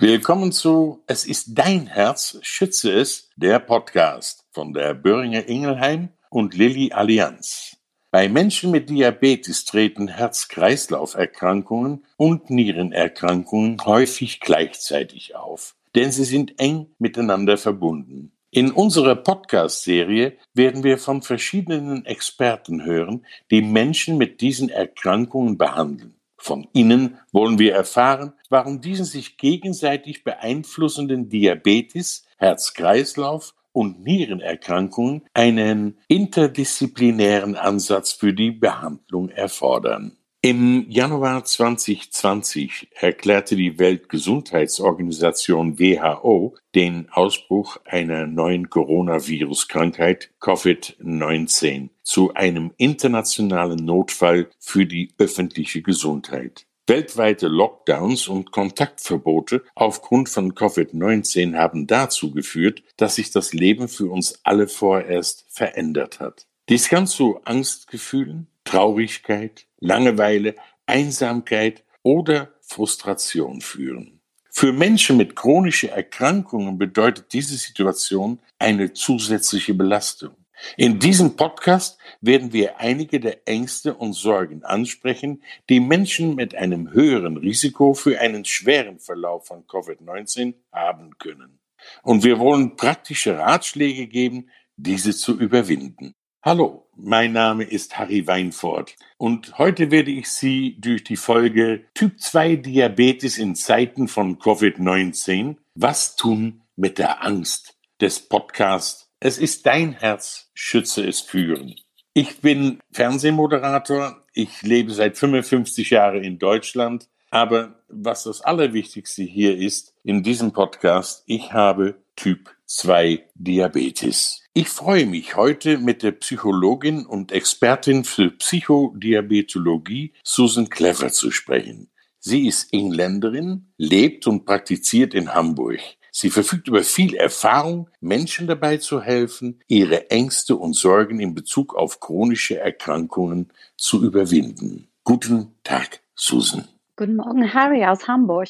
Willkommen zu Es ist dein Herz, schütze es, der Podcast von der Böhringer Ingelheim und Lilly Allianz. Bei Menschen mit Diabetes treten Herz-Kreislauf-Erkrankungen und Nierenerkrankungen häufig gleichzeitig auf, denn sie sind eng miteinander verbunden. In unserer Podcast-Serie werden wir von verschiedenen Experten hören, die Menschen mit diesen Erkrankungen behandeln. Von ihnen wollen wir erfahren, warum diese sich gegenseitig beeinflussenden Diabetes, Herz-Kreislauf und Nierenerkrankungen einen interdisziplinären Ansatz für die Behandlung erfordern. Im Januar 2020 erklärte die Weltgesundheitsorganisation WHO den Ausbruch einer neuen Coronavirus-Krankheit Covid-19 zu einem internationalen Notfall für die öffentliche Gesundheit. Weltweite Lockdowns und Kontaktverbote aufgrund von Covid-19 haben dazu geführt, dass sich das Leben für uns alle vorerst verändert hat. Dies kann zu Angstgefühlen, Traurigkeit, Langeweile, Einsamkeit oder Frustration führen. Für Menschen mit chronischen Erkrankungen bedeutet diese Situation eine zusätzliche Belastung. In diesem Podcast werden wir einige der Ängste und Sorgen ansprechen, die Menschen mit einem höheren Risiko für einen schweren Verlauf von Covid-19 haben können. Und wir wollen praktische Ratschläge geben, diese zu überwinden. Hallo, mein Name ist Harry Weinfurt und heute werde ich Sie durch die Folge Typ 2 Diabetes in Zeiten von Covid-19 Was tun mit der Angst des Podcasts. Es ist dein Herz, schütze es führen. Ich bin Fernsehmoderator, ich lebe seit 55 Jahren in Deutschland, aber was das Allerwichtigste hier ist in diesem Podcast, ich habe Typ 2 Diabetes. Ich freue mich heute mit der Psychologin und Expertin für Psychodiabetologie Susan Clever zu sprechen. Sie ist Engländerin, lebt und praktiziert in Hamburg. Sie verfügt über viel Erfahrung, Menschen dabei zu helfen, ihre Ängste und Sorgen in Bezug auf chronische Erkrankungen zu überwinden. Guten Tag, Susan. Guten Morgen, Harry aus Hamburg.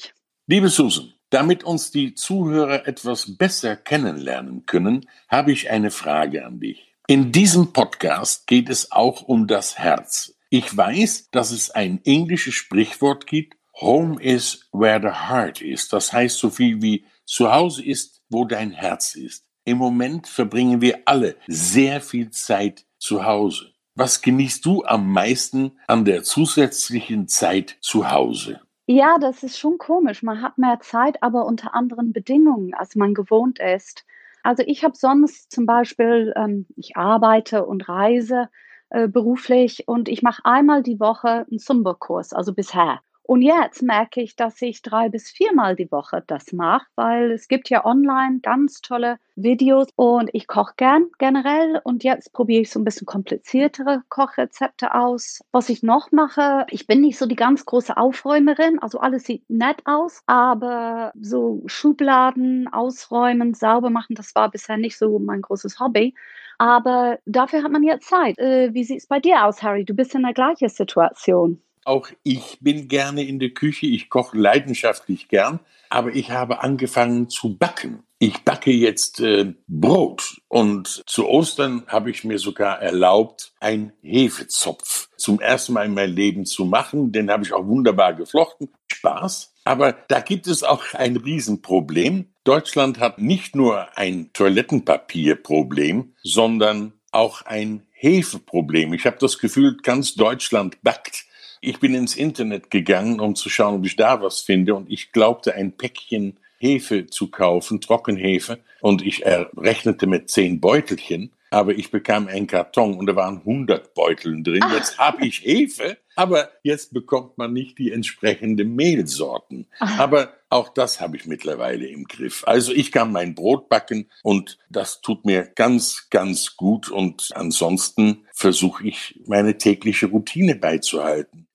Liebe Susan, damit uns die Zuhörer etwas besser kennenlernen können, habe ich eine Frage an dich. In diesem Podcast geht es auch um das Herz. Ich weiß, dass es ein englisches Sprichwort gibt, Home is where the heart is. Das heißt so viel wie zu Hause ist, wo dein Herz ist. Im Moment verbringen wir alle sehr viel Zeit zu Hause. Was genießt du am meisten an der zusätzlichen Zeit zu Hause? Ja, das ist schon komisch. Man hat mehr Zeit, aber unter anderen Bedingungen, als man gewohnt ist. Also ich habe sonst zum Beispiel, ähm, ich arbeite und reise äh, beruflich und ich mache einmal die Woche einen Zumba-Kurs, also bisher. Und jetzt merke ich, dass ich drei bis viermal die Woche das mache, weil es gibt ja online ganz tolle Videos und ich koche gern generell und jetzt probiere ich so ein bisschen kompliziertere Kochrezepte aus. Was ich noch mache, ich bin nicht so die ganz große Aufräumerin, also alles sieht nett aus, aber so Schubladen ausräumen, sauber machen, das war bisher nicht so mein großes Hobby. Aber dafür hat man jetzt Zeit. Äh, wie sieht es bei dir aus, Harry? Du bist in der gleichen Situation. Auch ich bin gerne in der Küche, ich koche leidenschaftlich gern, aber ich habe angefangen zu backen. Ich backe jetzt äh, Brot und zu Ostern habe ich mir sogar erlaubt, einen Hefezopf zum ersten Mal in meinem Leben zu machen. Den habe ich auch wunderbar geflochten. Spaß. Aber da gibt es auch ein Riesenproblem. Deutschland hat nicht nur ein Toilettenpapierproblem, sondern auch ein Hefeproblem. Ich habe das Gefühl, ganz Deutschland backt ich bin ins Internet gegangen, um zu schauen, ob ich da was finde. Und ich glaubte, ein Päckchen Hefe zu kaufen, Trockenhefe. Und ich rechnete mit zehn Beutelchen. Aber ich bekam einen Karton und da waren 100 Beuteln drin. Ach. Jetzt habe ich Hefe, aber jetzt bekommt man nicht die entsprechenden Mehlsorten. Ach. Aber auch das habe ich mittlerweile im Griff. Also ich kann mein Brot backen und das tut mir ganz, ganz gut. Und ansonsten versuche ich meine tägliche Routine beizuhalten.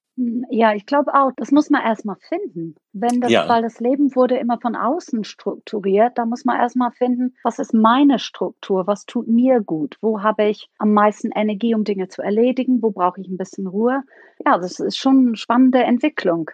Ja, ich glaube auch, das muss man erstmal finden. Wenn das, ja. weil das Leben wurde immer von außen strukturiert, da muss man erstmal finden, was ist meine Struktur, was tut mir gut, wo habe ich am meisten Energie, um Dinge zu erledigen, wo brauche ich ein bisschen Ruhe. Ja, das ist schon eine spannende Entwicklung.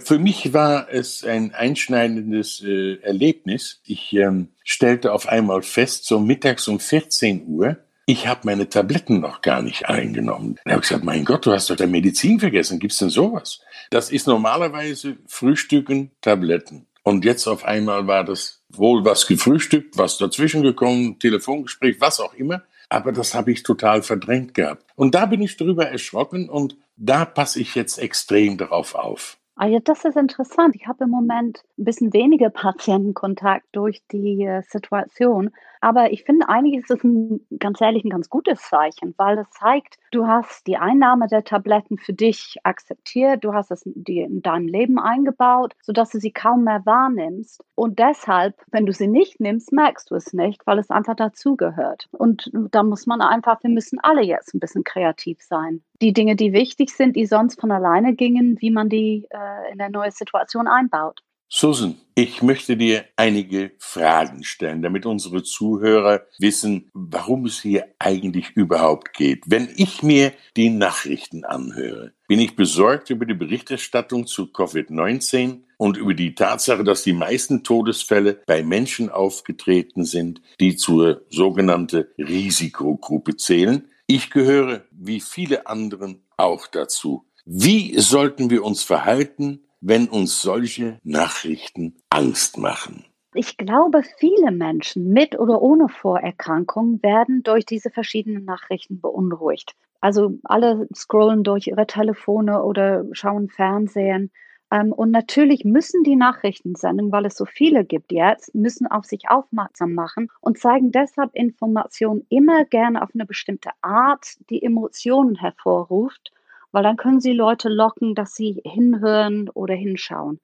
Für mich war es ein einschneidendes äh, Erlebnis. Ich ähm, stellte auf einmal fest, so mittags um 14 Uhr, ich habe meine Tabletten noch gar nicht eingenommen. Dann habe ich gesagt, mein Gott, du hast doch deine Medizin vergessen. Gibt's denn sowas? Das ist normalerweise Frühstücken, Tabletten. Und jetzt auf einmal war das wohl was gefrühstückt, was dazwischen gekommen, Telefongespräch, was auch immer. Aber das habe ich total verdrängt gehabt. Und da bin ich drüber erschrocken und da passe ich jetzt extrem darauf auf. Ah ja, das ist interessant. Ich habe im Moment ein bisschen weniger Patientenkontakt durch die äh, Situation. Aber ich finde eigentlich ist es ein, ganz ehrlich ein ganz gutes Zeichen, weil es zeigt, du hast die Einnahme der Tabletten für dich akzeptiert, du hast es in deinem Leben eingebaut, sodass du sie kaum mehr wahrnimmst. Und deshalb, wenn du sie nicht nimmst, merkst du es nicht, weil es einfach dazugehört. Und da muss man einfach, wir müssen alle jetzt ein bisschen kreativ sein. Die Dinge, die wichtig sind, die sonst von alleine gingen, wie man die äh, in der neuen Situation einbaut. Susan, ich möchte dir einige Fragen stellen, damit unsere Zuhörer wissen, warum es hier eigentlich überhaupt geht. Wenn ich mir die Nachrichten anhöre, bin ich besorgt über die Berichterstattung zu Covid-19 und über die Tatsache, dass die meisten Todesfälle bei Menschen aufgetreten sind, die zur sogenannten Risikogruppe zählen. Ich gehöre, wie viele anderen, auch dazu. Wie sollten wir uns verhalten, wenn uns solche Nachrichten Angst machen? Ich glaube, viele Menschen mit oder ohne Vorerkrankung werden durch diese verschiedenen Nachrichten beunruhigt. Also alle scrollen durch ihre Telefone oder schauen Fernsehen. Ähm, und natürlich müssen die Nachrichten senden, weil es so viele gibt jetzt, müssen auf sich aufmerksam machen und zeigen deshalb Informationen immer gerne auf eine bestimmte Art, die Emotionen hervorruft weil dann können sie Leute locken, dass sie hinhören oder hinschauen.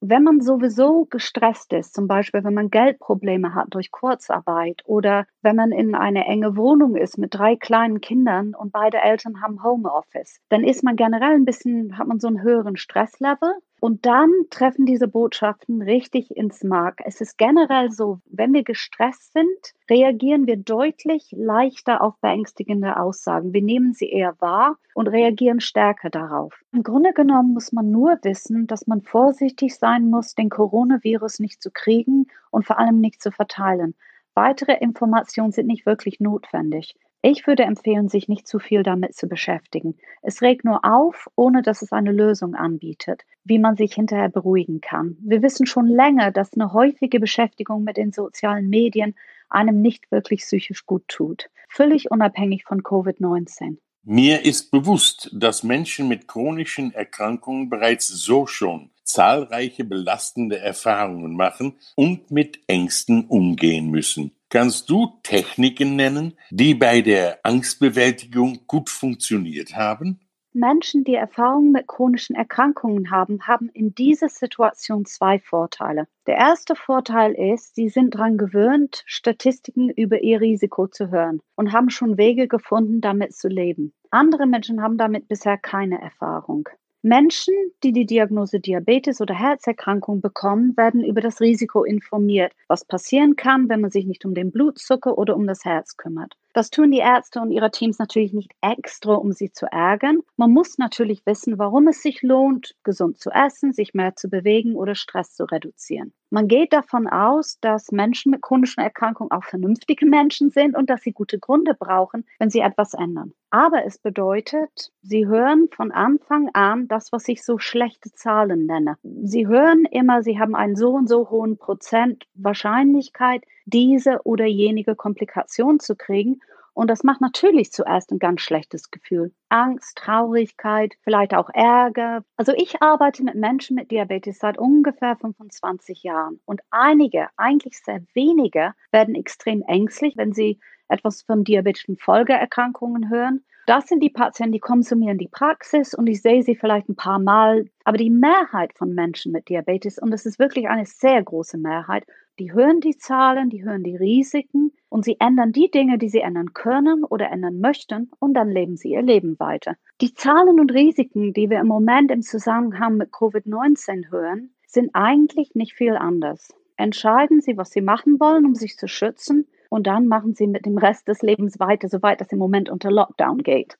Wenn man sowieso gestresst ist, zum Beispiel wenn man Geldprobleme hat durch Kurzarbeit oder wenn man in eine enge Wohnung ist mit drei kleinen Kindern und beide Eltern haben Homeoffice, dann ist man generell ein bisschen, hat man so einen höheren Stresslevel und dann treffen diese Botschaften richtig ins Mark. Es ist generell so, wenn wir gestresst sind, reagieren wir deutlich leichter auf beängstigende Aussagen. Wir nehmen sie eher wahr und reagieren stärker darauf. Im Grunde genommen muss man nur wissen, dass man vorsichtig sein muss, den Coronavirus nicht zu kriegen und vor allem nicht zu verteilen. Weitere Informationen sind nicht wirklich notwendig. Ich würde empfehlen, sich nicht zu viel damit zu beschäftigen. Es regt nur auf, ohne dass es eine Lösung anbietet, wie man sich hinterher beruhigen kann. Wir wissen schon länger, dass eine häufige Beschäftigung mit den sozialen Medien einem nicht wirklich psychisch gut tut, völlig unabhängig von Covid-19. Mir ist bewusst, dass Menschen mit chronischen Erkrankungen bereits so schon zahlreiche belastende Erfahrungen machen und mit Ängsten umgehen müssen. Kannst du Techniken nennen, die bei der Angstbewältigung gut funktioniert haben? Menschen, die Erfahrungen mit chronischen Erkrankungen haben, haben in dieser Situation zwei Vorteile. Der erste Vorteil ist, sie sind daran gewöhnt, Statistiken über ihr Risiko zu hören und haben schon Wege gefunden, damit zu leben. Andere Menschen haben damit bisher keine Erfahrung. Menschen, die die Diagnose Diabetes oder Herzerkrankung bekommen, werden über das Risiko informiert, was passieren kann, wenn man sich nicht um den Blutzucker oder um das Herz kümmert. Das tun die Ärzte und ihre Teams natürlich nicht extra, um sie zu ärgern. Man muss natürlich wissen, warum es sich lohnt, gesund zu essen, sich mehr zu bewegen oder Stress zu reduzieren. Man geht davon aus, dass Menschen mit chronischen Erkrankungen auch vernünftige Menschen sind und dass sie gute Gründe brauchen, wenn sie etwas ändern. Aber es bedeutet, sie hören von Anfang an das, was ich so schlechte Zahlen nenne. Sie hören immer, sie haben einen so und so hohen Prozent Wahrscheinlichkeit, diese oder jenige Komplikation zu kriegen. Und das macht natürlich zuerst ein ganz schlechtes Gefühl. Angst, Traurigkeit, vielleicht auch Ärger. Also ich arbeite mit Menschen mit Diabetes seit ungefähr 25 Jahren. Und einige, eigentlich sehr wenige, werden extrem ängstlich, wenn sie etwas von diabetischen Folgeerkrankungen hören. Das sind die Patienten, die kommen zu mir in die Praxis und ich sehe sie vielleicht ein paar Mal. Aber die Mehrheit von Menschen mit Diabetes, und das ist wirklich eine sehr große Mehrheit, die hören die Zahlen, die hören die Risiken und sie ändern die Dinge, die sie ändern können oder ändern möchten und dann leben sie ihr Leben weiter. Die Zahlen und Risiken, die wir im Moment im Zusammenhang mit Covid-19 hören, sind eigentlich nicht viel anders. Entscheiden Sie, was Sie machen wollen, um sich zu schützen und dann machen sie mit dem Rest des Lebens weiter, soweit das im Moment unter Lockdown geht.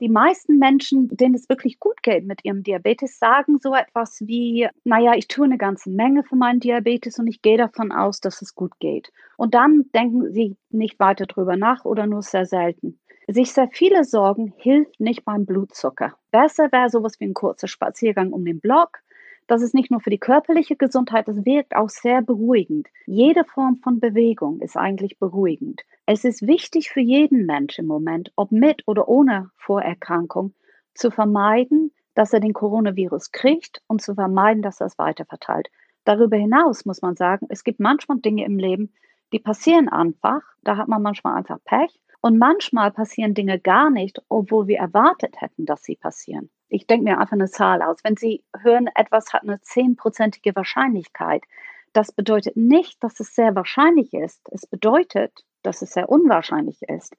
Die meisten Menschen, denen es wirklich gut geht mit ihrem Diabetes, sagen so etwas wie, naja, ich tue eine ganze Menge für meinen Diabetes und ich gehe davon aus, dass es gut geht. Und dann denken sie nicht weiter drüber nach oder nur sehr selten. Sich sehr viele Sorgen hilft nicht beim Blutzucker. Besser wäre sowas wie ein kurzer Spaziergang um den Block. Das ist nicht nur für die körperliche Gesundheit, das wirkt auch sehr beruhigend. Jede Form von Bewegung ist eigentlich beruhigend. Es ist wichtig für jeden Mensch im Moment, ob mit oder ohne Vorerkrankung, zu vermeiden, dass er den Coronavirus kriegt und zu vermeiden, dass er es weiterverteilt. Darüber hinaus muss man sagen, es gibt manchmal Dinge im Leben, die passieren einfach. Da hat man manchmal einfach Pech. Und manchmal passieren Dinge gar nicht, obwohl wir erwartet hätten, dass sie passieren. Ich denke mir einfach eine Zahl aus. Wenn Sie hören, etwas hat eine zehnprozentige Wahrscheinlichkeit, das bedeutet nicht, dass es sehr wahrscheinlich ist. Es bedeutet, dass es sehr unwahrscheinlich ist.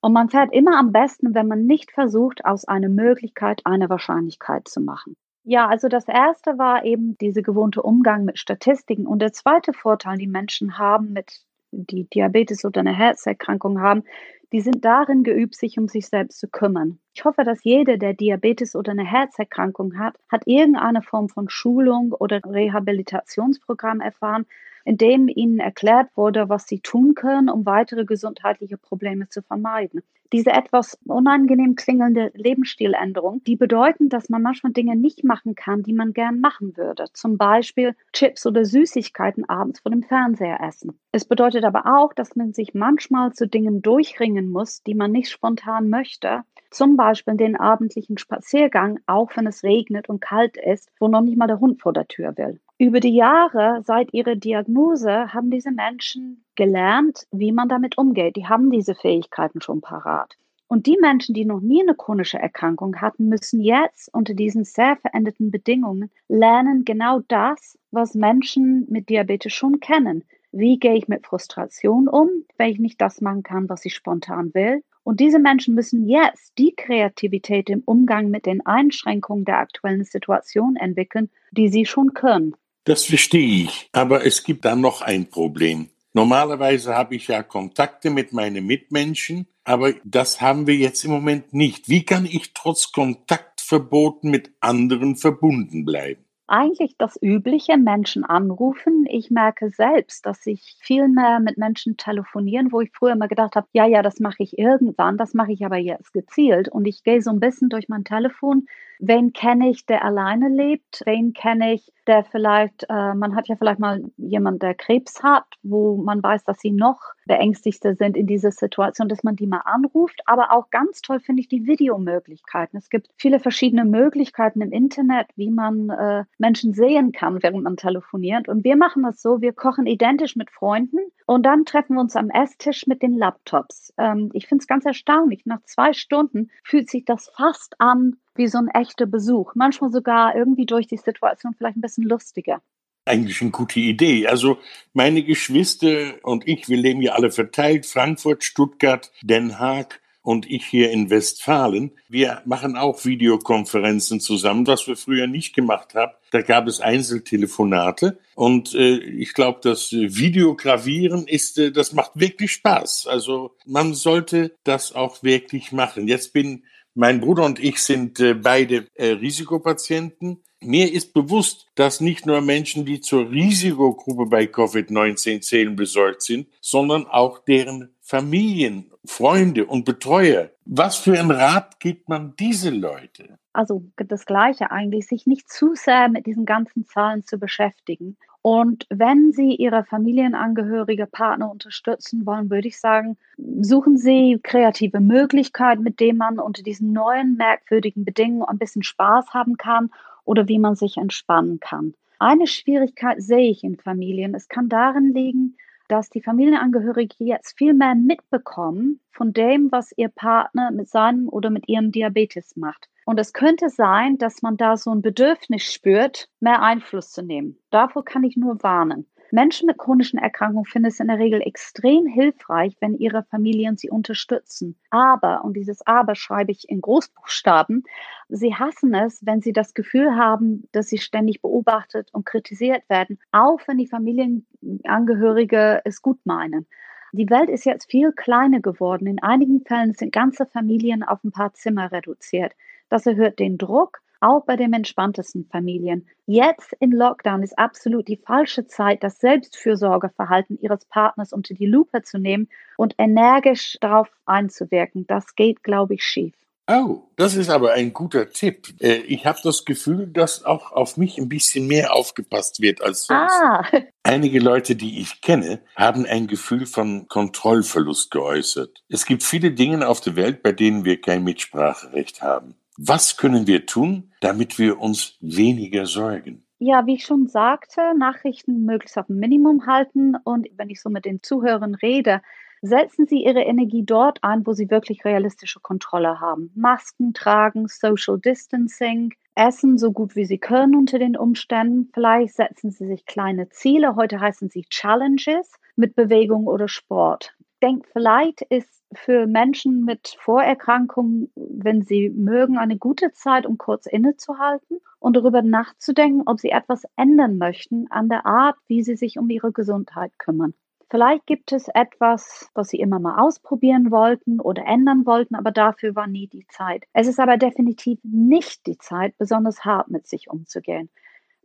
Und man fährt immer am besten, wenn man nicht versucht, aus einer Möglichkeit eine Wahrscheinlichkeit zu machen. Ja, also das erste war eben diese gewohnte Umgang mit Statistiken. Und der zweite Vorteil, die Menschen haben mit die Diabetes oder eine Herzerkrankung haben, die sind darin geübt, sich um sich selbst zu kümmern. Ich hoffe, dass jeder, der Diabetes oder eine Herzerkrankung hat, hat irgendeine Form von Schulung oder Rehabilitationsprogramm erfahren, in dem ihnen erklärt wurde, was sie tun können, um weitere gesundheitliche Probleme zu vermeiden. Diese etwas unangenehm klingende Lebensstiländerung, die bedeuten, dass man manchmal Dinge nicht machen kann, die man gern machen würde. Zum Beispiel Chips oder Süßigkeiten abends vor dem Fernseher essen. Es bedeutet aber auch, dass man sich manchmal zu Dingen durchringen muss, die man nicht spontan möchte. Zum Beispiel den abendlichen Spaziergang, auch wenn es regnet und kalt ist, wo noch nicht mal der Hund vor der Tür will. Über die Jahre, seit ihrer Diagnose, haben diese Menschen gelernt, wie man damit umgeht. Die haben diese Fähigkeiten schon parat. Und die Menschen, die noch nie eine chronische Erkrankung hatten, müssen jetzt unter diesen sehr veränderten Bedingungen lernen, genau das, was Menschen mit Diabetes schon kennen. Wie gehe ich mit Frustration um, wenn ich nicht das machen kann, was ich spontan will? Und diese Menschen müssen jetzt die Kreativität im Umgang mit den Einschränkungen der aktuellen Situation entwickeln, die sie schon können. Das verstehe ich. Aber es gibt da noch ein Problem. Normalerweise habe ich ja Kontakte mit meinen Mitmenschen, aber das haben wir jetzt im Moment nicht. Wie kann ich trotz Kontaktverboten mit anderen verbunden bleiben? Eigentlich das Übliche, Menschen anrufen. Ich merke selbst, dass ich viel mehr mit Menschen telefonieren, wo ich früher immer gedacht habe, ja, ja, das mache ich irgendwann, das mache ich aber jetzt gezielt. Und ich gehe so ein bisschen durch mein Telefon. Wen kenne ich, der alleine lebt? Wen kenne ich, der vielleicht, äh, man hat ja vielleicht mal jemand, der Krebs hat, wo man weiß, dass sie noch beängstigter sind in dieser Situation, dass man die mal anruft. Aber auch ganz toll finde ich die Videomöglichkeiten. Es gibt viele verschiedene Möglichkeiten im Internet, wie man äh, Menschen sehen kann, während man telefoniert. Und wir machen das so, wir kochen identisch mit Freunden und dann treffen wir uns am Esstisch mit den Laptops. Ähm, ich finde es ganz erstaunlich. Nach zwei Stunden fühlt sich das fast an wie so ein echter Besuch. Manchmal sogar irgendwie durch die Situation vielleicht ein bisschen lustiger eigentlich eine gute Idee. Also meine Geschwister und ich, wir leben ja alle verteilt, Frankfurt, Stuttgart, Den Haag und ich hier in Westfalen. Wir machen auch Videokonferenzen zusammen, was wir früher nicht gemacht haben. Da gab es Einzeltelefonate und äh, ich glaube, das Videogravieren ist, äh, das macht wirklich Spaß. Also man sollte das auch wirklich machen. Jetzt bin mein Bruder und ich sind äh, beide äh, Risikopatienten. Mir ist bewusst, dass nicht nur Menschen, die zur Risikogruppe bei Covid-19 zählen, besorgt sind, sondern auch deren Familien, Freunde und Betreuer. Was für ein Rat gibt man diese Leute? Also das Gleiche eigentlich, sich nicht zu sehr mit diesen ganzen Zahlen zu beschäftigen. Und wenn Sie Ihre Familienangehörige, Partner unterstützen wollen, würde ich sagen, suchen Sie kreative Möglichkeiten, mit denen man unter diesen neuen merkwürdigen Bedingungen ein bisschen Spaß haben kann oder wie man sich entspannen kann. Eine Schwierigkeit sehe ich in Familien. Es kann darin liegen, dass die Familienangehörigen jetzt viel mehr mitbekommen von dem, was ihr Partner mit seinem oder mit ihrem Diabetes macht. Und es könnte sein, dass man da so ein Bedürfnis spürt, mehr Einfluss zu nehmen. Davor kann ich nur warnen. Menschen mit chronischen Erkrankungen finden es in der Regel extrem hilfreich, wenn ihre Familien sie unterstützen. Aber, und dieses Aber schreibe ich in Großbuchstaben, sie hassen es, wenn sie das Gefühl haben, dass sie ständig beobachtet und kritisiert werden, auch wenn die Familienangehörige es gut meinen. Die Welt ist jetzt viel kleiner geworden. In einigen Fällen sind ganze Familien auf ein paar Zimmer reduziert. Das erhöht den Druck, auch bei den entspanntesten Familien. Jetzt in Lockdown ist absolut die falsche Zeit, das Selbstfürsorgeverhalten Ihres Partners unter die Lupe zu nehmen und energisch darauf einzuwirken. Das geht, glaube ich, schief. Oh, das ist aber ein guter Tipp. Äh, ich habe das Gefühl, dass auch auf mich ein bisschen mehr aufgepasst wird als sonst. Ah. Einige Leute, die ich kenne, haben ein Gefühl von Kontrollverlust geäußert. Es gibt viele Dinge auf der Welt, bei denen wir kein Mitspracherecht haben. Was können wir tun, damit wir uns weniger sorgen? Ja, wie ich schon sagte, Nachrichten möglichst auf ein Minimum halten und wenn ich so mit den Zuhörern rede, Setzen Sie Ihre Energie dort ein, wo Sie wirklich realistische Kontrolle haben. Masken tragen, Social Distancing, essen so gut wie Sie können unter den Umständen. Vielleicht setzen Sie sich kleine Ziele. Heute heißen sie Challenges mit Bewegung oder Sport. Denk, vielleicht ist für Menschen mit Vorerkrankungen, wenn sie mögen, eine gute Zeit, um kurz innezuhalten und darüber nachzudenken, ob sie etwas ändern möchten an der Art, wie sie sich um ihre Gesundheit kümmern. Vielleicht gibt es etwas, was Sie immer mal ausprobieren wollten oder ändern wollten, aber dafür war nie die Zeit. Es ist aber definitiv nicht die Zeit, besonders hart mit sich umzugehen.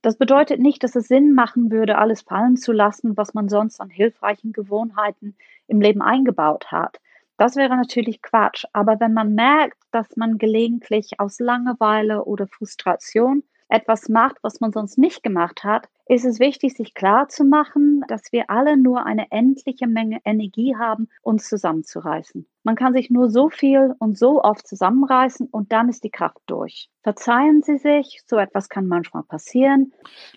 Das bedeutet nicht, dass es Sinn machen würde, alles fallen zu lassen, was man sonst an hilfreichen Gewohnheiten im Leben eingebaut hat. Das wäre natürlich Quatsch. Aber wenn man merkt, dass man gelegentlich aus Langeweile oder Frustration etwas macht, was man sonst nicht gemacht hat, ist es wichtig, sich klar zu machen, dass wir alle nur eine endliche Menge Energie haben, uns zusammenzureißen. Man kann sich nur so viel und so oft zusammenreißen und dann ist die Kraft durch. Verzeihen Sie sich, so etwas kann manchmal passieren.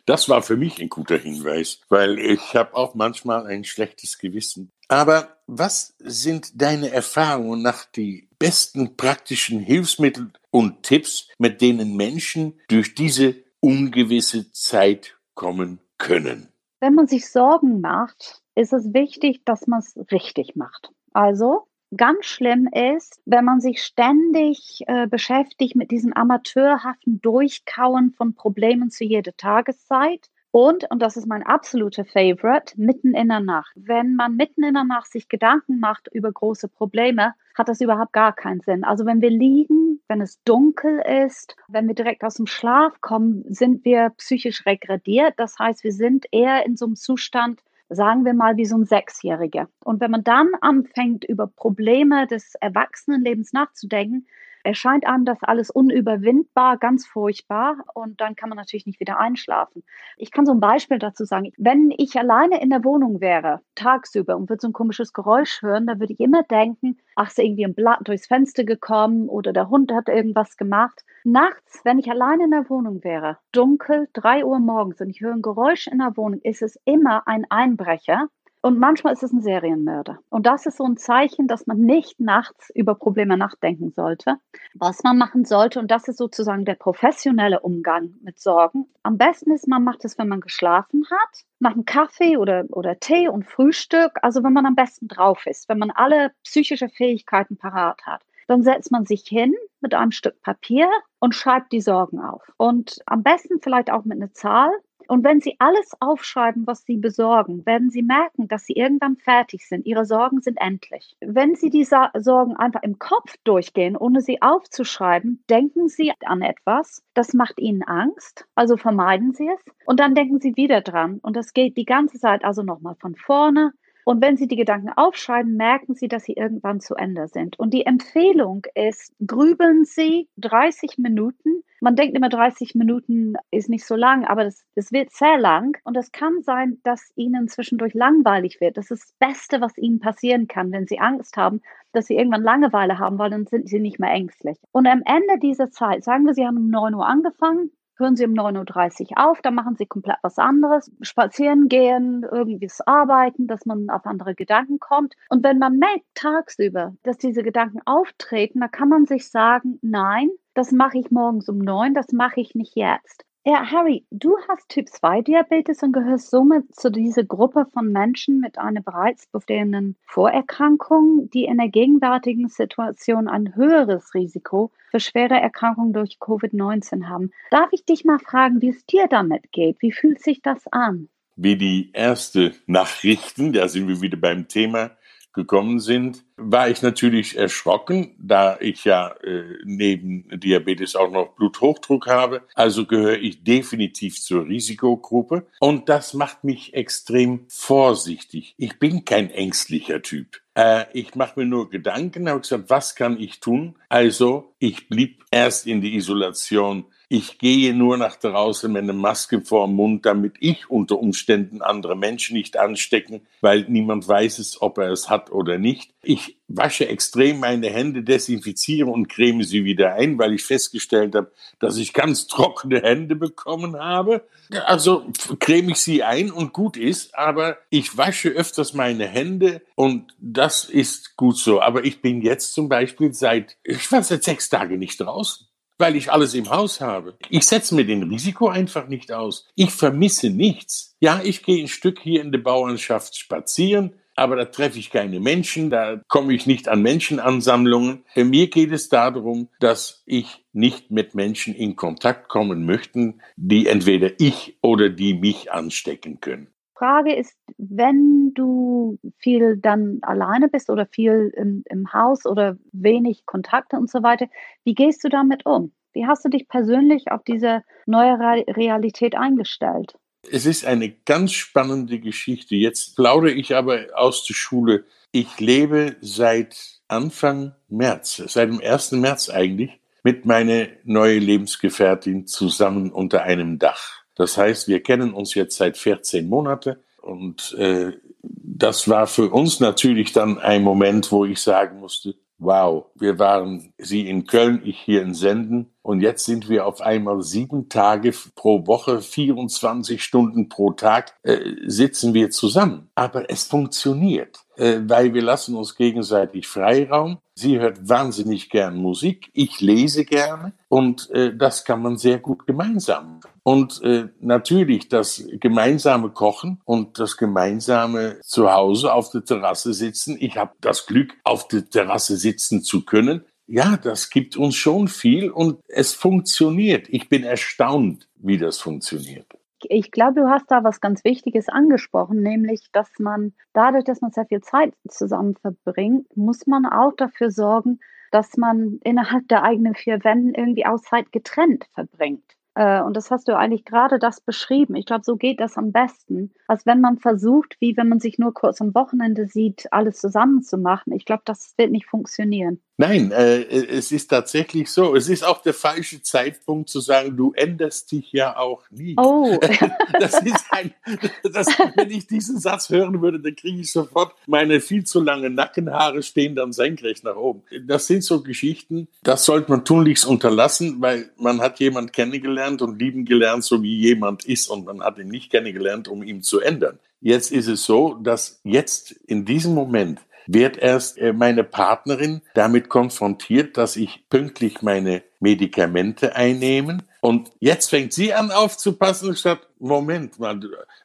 Das war für mich ein guter Hinweis, weil ich habe auch manchmal ein schlechtes Gewissen. Aber was sind deine Erfahrungen nach die besten praktischen Hilfsmittel und Tipps, mit denen Menschen durch diese ungewisse Zeit kommen können? Wenn man sich Sorgen macht, ist es wichtig, dass man es richtig macht. Also ganz schlimm ist, wenn man sich ständig äh, beschäftigt mit diesem amateurhaften Durchkauen von Problemen zu jeder Tageszeit und, und das ist mein absoluter Favorite, mitten in der Nacht. Wenn man mitten in der Nacht sich Gedanken macht über große Probleme, hat das überhaupt gar keinen Sinn. Also wenn wir liegen, wenn es dunkel ist, wenn wir direkt aus dem Schlaf kommen, sind wir psychisch regrediert. Das heißt, wir sind eher in so einem Zustand, sagen wir mal, wie so ein Sechsjähriger. Und wenn man dann anfängt, über Probleme des Erwachsenenlebens nachzudenken, erscheint einem das alles unüberwindbar, ganz furchtbar und dann kann man natürlich nicht wieder einschlafen. Ich kann so ein Beispiel dazu sagen. Wenn ich alleine in der Wohnung wäre, tagsüber und würde so ein komisches Geräusch hören, dann würde ich immer denken, ach, ist irgendwie ein Blatt durchs Fenster gekommen oder der Hund hat irgendwas gemacht. Nachts, wenn ich alleine in der Wohnung wäre, dunkel, drei Uhr morgens und ich höre ein Geräusch in der Wohnung, ist es immer ein Einbrecher, und manchmal ist es ein Serienmörder. Und das ist so ein Zeichen, dass man nicht nachts über Probleme nachdenken sollte. Was man machen sollte, und das ist sozusagen der professionelle Umgang mit Sorgen. Am besten ist, man macht es, wenn man geschlafen hat, nach einem Kaffee oder, oder Tee und Frühstück, also wenn man am besten drauf ist, wenn man alle psychische Fähigkeiten parat hat. Dann setzt man sich hin mit einem Stück Papier und schreibt die Sorgen auf. Und am besten vielleicht auch mit einer Zahl, und wenn Sie alles aufschreiben, was Sie besorgen, werden Sie merken, dass Sie irgendwann fertig sind. Ihre Sorgen sind endlich. Wenn Sie die Sorgen einfach im Kopf durchgehen, ohne sie aufzuschreiben, denken Sie an etwas, das macht Ihnen Angst, also vermeiden Sie es. Und dann denken Sie wieder dran. Und das geht die ganze Zeit also nochmal von vorne und wenn Sie die Gedanken aufschreiben, merken Sie, dass sie irgendwann zu Ende sind. Und die Empfehlung ist, grübeln Sie 30 Minuten. Man denkt immer, 30 Minuten ist nicht so lang, aber das, das wird sehr lang. Und es kann sein, dass Ihnen zwischendurch langweilig wird. Das ist das Beste, was Ihnen passieren kann, wenn Sie Angst haben, dass Sie irgendwann Langeweile haben, weil dann sind Sie nicht mehr ängstlich. Und am Ende dieser Zeit, sagen wir, Sie haben um 9 Uhr angefangen, hören Sie um 9.30 Uhr auf, dann machen Sie komplett was anderes, spazieren gehen, irgendwie arbeiten, dass man auf andere Gedanken kommt. Und wenn man merkt tagsüber, dass diese Gedanken auftreten, dann kann man sich sagen, nein, das mache ich morgens um neun, das mache ich nicht jetzt. Ja, Harry, du hast Typ 2 Diabetes und gehörst somit zu dieser Gruppe von Menschen mit einer bereits bestehenden Vorerkrankung, die in der gegenwärtigen Situation ein höheres Risiko für schwere Erkrankungen durch Covid-19 haben. Darf ich dich mal fragen, wie es dir damit geht? Wie fühlt sich das an? Wie die erste Nachrichten, da sind wir wieder beim Thema, gekommen sind, war ich natürlich erschrocken, da ich ja äh, neben Diabetes auch noch Bluthochdruck habe. Also gehöre ich definitiv zur Risikogruppe. Und das macht mich extrem vorsichtig. Ich bin kein ängstlicher Typ. Äh, ich mache mir nur Gedanken, habe gesagt, was kann ich tun? Also ich blieb erst in die Isolation ich gehe nur nach draußen mit einer Maske vor dem Mund, damit ich unter Umständen andere Menschen nicht anstecken, weil niemand weiß es, ob er es hat oder nicht. Ich wasche extrem meine Hände, desinfiziere und creme sie wieder ein, weil ich festgestellt habe, dass ich ganz trockene Hände bekommen habe. Also creme ich sie ein und gut ist, aber ich wasche öfters meine Hände und das ist gut so. Aber ich bin jetzt zum Beispiel seit, ich war seit sechs Tagen nicht draußen weil ich alles im Haus habe. Ich setze mir den Risiko einfach nicht aus. Ich vermisse nichts. Ja, ich gehe ein Stück hier in der Bauernschaft spazieren, aber da treffe ich keine Menschen, da komme ich nicht an Menschenansammlungen. Für mir geht es darum, dass ich nicht mit Menschen in Kontakt kommen möchte, die entweder ich oder die mich anstecken können. Frage ist, wenn du viel dann alleine bist oder viel im, im Haus oder wenig Kontakte und so weiter, wie gehst du damit um? Wie hast du dich persönlich auf diese neue Realität eingestellt? Es ist eine ganz spannende Geschichte. Jetzt plaudere ich aber aus der Schule. Ich lebe seit Anfang März, seit dem 1. März eigentlich, mit meiner neuen Lebensgefährtin zusammen unter einem Dach. Das heißt, wir kennen uns jetzt seit 14 Monaten und äh, das war für uns natürlich dann ein Moment, wo ich sagen musste, wow, wir waren Sie in Köln, ich hier in Senden und jetzt sind wir auf einmal sieben Tage pro Woche, 24 Stunden pro Tag äh, sitzen wir zusammen. Aber es funktioniert, äh, weil wir lassen uns gegenseitig Freiraum. Sie hört wahnsinnig gern Musik, ich lese gerne und äh, das kann man sehr gut gemeinsam. Und äh, natürlich das gemeinsame Kochen und das gemeinsame Zuhause auf der Terrasse sitzen. Ich habe das Glück, auf der Terrasse sitzen zu können. Ja, das gibt uns schon viel und es funktioniert. Ich bin erstaunt, wie das funktioniert. Ich glaube, du hast da was ganz Wichtiges angesprochen, nämlich, dass man dadurch, dass man sehr viel Zeit zusammen verbringt, muss man auch dafür sorgen, dass man innerhalb der eigenen vier Wänden irgendwie auch Zeit getrennt verbringt. Äh, und das hast du eigentlich gerade das beschrieben. Ich glaube, so geht das am besten, als wenn man versucht, wie wenn man sich nur kurz am Wochenende sieht, alles zusammen zu machen. Ich glaube, das wird nicht funktionieren. Nein, äh, es ist tatsächlich so. Es ist auch der falsche Zeitpunkt zu sagen, du änderst dich ja auch nie. Oh. das ist ein, das, wenn ich diesen Satz hören würde, dann kriege ich sofort meine viel zu langen Nackenhaare stehen dann senkrecht nach oben. Das sind so Geschichten, das sollte man tunlichst unterlassen, weil man hat jemand kennengelernt und lieben gelernt, so wie jemand ist und man hat ihn nicht kennengelernt, um ihn zu ändern. Jetzt ist es so, dass jetzt in diesem Moment wird erst äh, meine Partnerin damit konfrontiert, dass ich pünktlich meine Medikamente einnehme. Und jetzt fängt sie an aufzupassen, statt, Moment mal,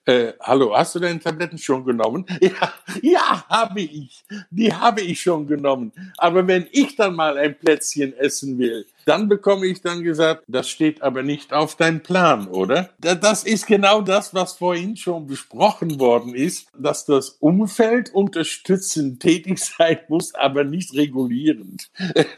äh, hallo, hast du deine Tabletten schon genommen? Ja, ja, habe ich. Die habe ich schon genommen. Aber wenn ich dann mal ein Plätzchen essen will, dann bekomme ich dann gesagt, das steht aber nicht auf deinem Plan, oder? Das ist genau das, was vorhin schon besprochen worden ist, dass das Umfeld unterstützend tätig sein muss, aber nicht regulierend.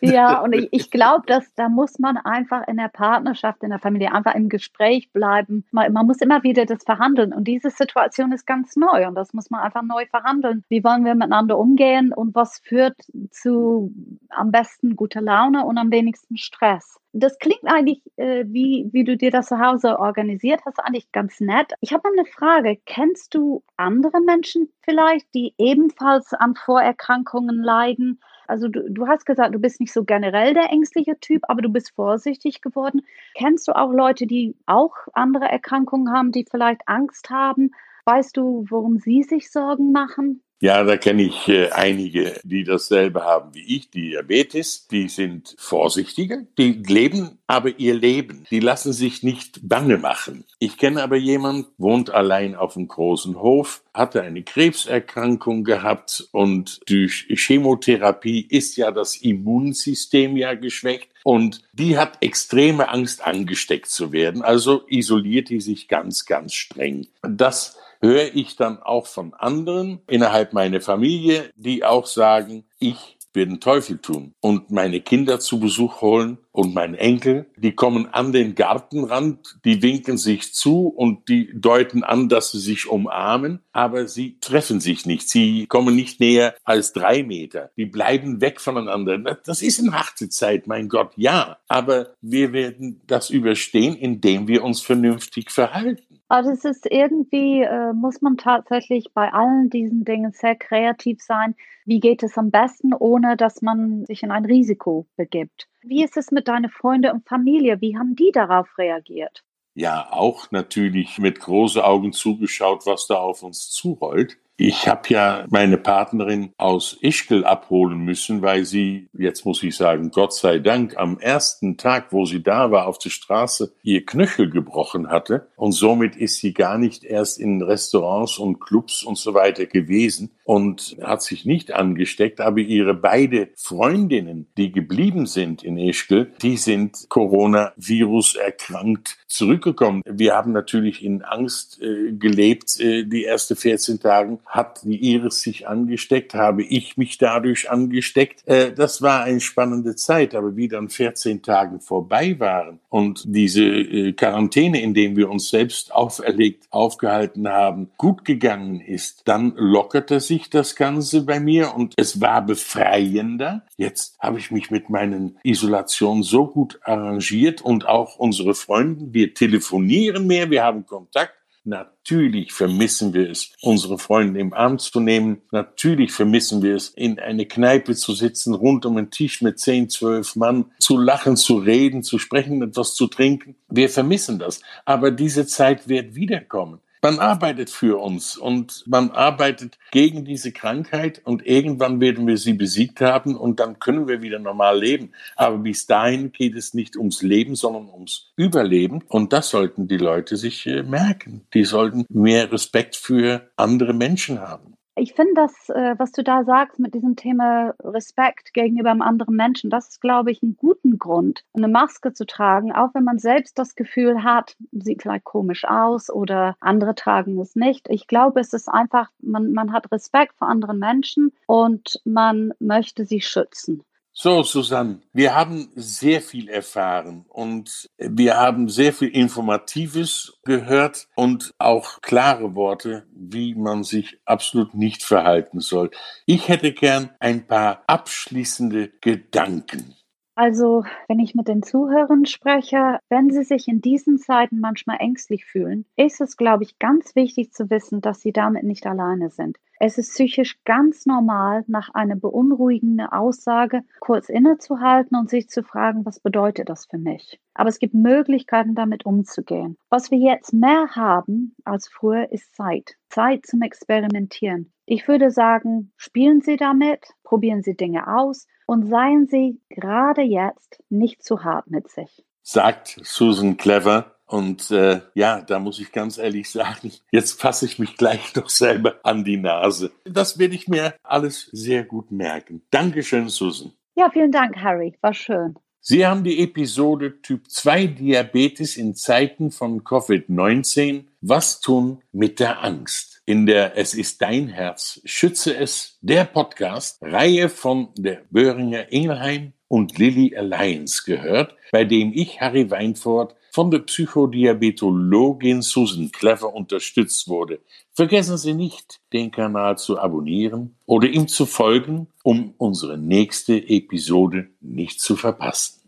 Ja, und ich, ich glaube, dass da muss man einfach in der Partnerschaft, in der Familie einfach im Gespräch bleiben. Man, man muss immer wieder das verhandeln und diese Situation ist ganz neu und das muss man einfach neu verhandeln. Wie wollen wir miteinander umgehen und was führt zu am besten guter Laune und am wenigsten Stress? Stress. Das klingt eigentlich, äh, wie, wie du dir das zu Hause organisiert hast, eigentlich ganz nett. Ich habe eine Frage. Kennst du andere Menschen vielleicht, die ebenfalls an Vorerkrankungen leiden? Also du, du hast gesagt, du bist nicht so generell der ängstliche Typ, aber du bist vorsichtig geworden. Kennst du auch Leute, die auch andere Erkrankungen haben, die vielleicht Angst haben? Weißt du, worum sie sich Sorgen machen? Ja, da kenne ich äh, einige, die dasselbe haben wie ich, Diabetes. Die sind vorsichtiger, die leben aber ihr Leben. Die lassen sich nicht bange machen. Ich kenne aber jemanden, wohnt allein auf einem großen Hof, hatte eine Krebserkrankung gehabt und durch Chemotherapie ist ja das Immunsystem ja geschwächt. Und die hat extreme Angst, angesteckt zu werden. Also isoliert die sich ganz, ganz streng. Das höre ich dann auch von anderen innerhalb meiner Familie, die auch sagen, ich werden Teufel tun und meine Kinder zu Besuch holen und mein Enkel, die kommen an den Gartenrand, die winken sich zu und die deuten an, dass sie sich umarmen, aber sie treffen sich nicht. Sie kommen nicht näher als drei Meter. Die bleiben weg voneinander. Das ist eine harte Zeit, mein Gott, ja. Aber wir werden das überstehen, indem wir uns vernünftig verhalten. Also es ist irgendwie, äh, muss man tatsächlich bei allen diesen Dingen sehr kreativ sein. Wie geht es am besten, ohne dass man sich in ein Risiko begibt? Wie ist es mit deinen Freunden und Familie? Wie haben die darauf reagiert? Ja, auch natürlich mit großen Augen zugeschaut, was da auf uns zurollt. Ich habe ja meine Partnerin aus Ischgl abholen müssen, weil sie, jetzt muss ich sagen, Gott sei Dank, am ersten Tag, wo sie da war, auf der Straße ihr Knöchel gebrochen hatte. Und somit ist sie gar nicht erst in Restaurants und Clubs und so weiter gewesen und hat sich nicht angesteckt. Aber ihre beide Freundinnen, die geblieben sind in Ischgl, die sind Coronavirus erkrankt zurückgekommen. Wir haben natürlich in Angst äh, gelebt, äh, die ersten 14 Tage hat die Iris sich angesteckt, habe ich mich dadurch angesteckt. Äh, das war eine spannende Zeit, aber wie dann 14 Tage vorbei waren und diese äh, Quarantäne, in dem wir uns selbst auferlegt aufgehalten haben, gut gegangen ist, dann lockerte sich das Ganze bei mir und es war befreiender. Jetzt habe ich mich mit meinen Isolationen so gut arrangiert und auch unsere Freunde, wir telefonieren mehr, wir haben Kontakt. Natürlich vermissen wir es, unsere Freunde im Arm zu nehmen. Natürlich vermissen wir es, in eine Kneipe zu sitzen, rund um einen Tisch mit zehn, zwölf Mann, zu lachen, zu reden, zu sprechen, etwas zu trinken. Wir vermissen das. Aber diese Zeit wird wiederkommen. Man arbeitet für uns und man arbeitet gegen diese Krankheit und irgendwann werden wir sie besiegt haben und dann können wir wieder normal leben. Aber bis dahin geht es nicht ums Leben, sondern ums Überleben und das sollten die Leute sich äh, merken. Die sollten mehr Respekt für andere Menschen haben. Ich finde das, äh, was du da sagst mit diesem Thema Respekt gegenüber einem anderen Menschen, das ist, glaube ich, ein guten Grund, eine Maske zu tragen, auch wenn man selbst das Gefühl hat, sieht vielleicht komisch aus oder andere tragen es nicht. Ich glaube, es ist einfach, man, man hat Respekt vor anderen Menschen und man möchte sie schützen. So, Susanne, wir haben sehr viel erfahren und wir haben sehr viel Informatives gehört und auch klare Worte, wie man sich absolut nicht verhalten soll. Ich hätte gern ein paar abschließende Gedanken. Also, wenn ich mit den Zuhörern spreche, wenn sie sich in diesen Zeiten manchmal ängstlich fühlen, ist es, glaube ich, ganz wichtig zu wissen, dass sie damit nicht alleine sind. Es ist psychisch ganz normal, nach einer beunruhigenden Aussage kurz innezuhalten und sich zu fragen, was bedeutet das für mich? Aber es gibt Möglichkeiten, damit umzugehen. Was wir jetzt mehr haben als früher, ist Zeit. Zeit zum Experimentieren. Ich würde sagen, spielen Sie damit, probieren Sie Dinge aus und seien Sie gerade jetzt nicht zu hart mit sich. Sagt Susan Clever. Und äh, ja, da muss ich ganz ehrlich sagen, jetzt fasse ich mich gleich doch selber an die Nase. Das werde ich mir alles sehr gut merken. Dankeschön, Susan. Ja, vielen Dank, Harry. War schön. Sie haben die Episode Typ 2 Diabetes in Zeiten von Covid-19. Was tun mit der Angst? in der Es ist dein Herz, schütze es, der Podcast, Reihe von der Böhringer Ingelheim und Lilly Alliance gehört, bei dem ich, Harry Weinfurt, von der Psychodiabetologin Susan Clever unterstützt wurde. Vergessen Sie nicht, den Kanal zu abonnieren oder ihm zu folgen, um unsere nächste Episode nicht zu verpassen.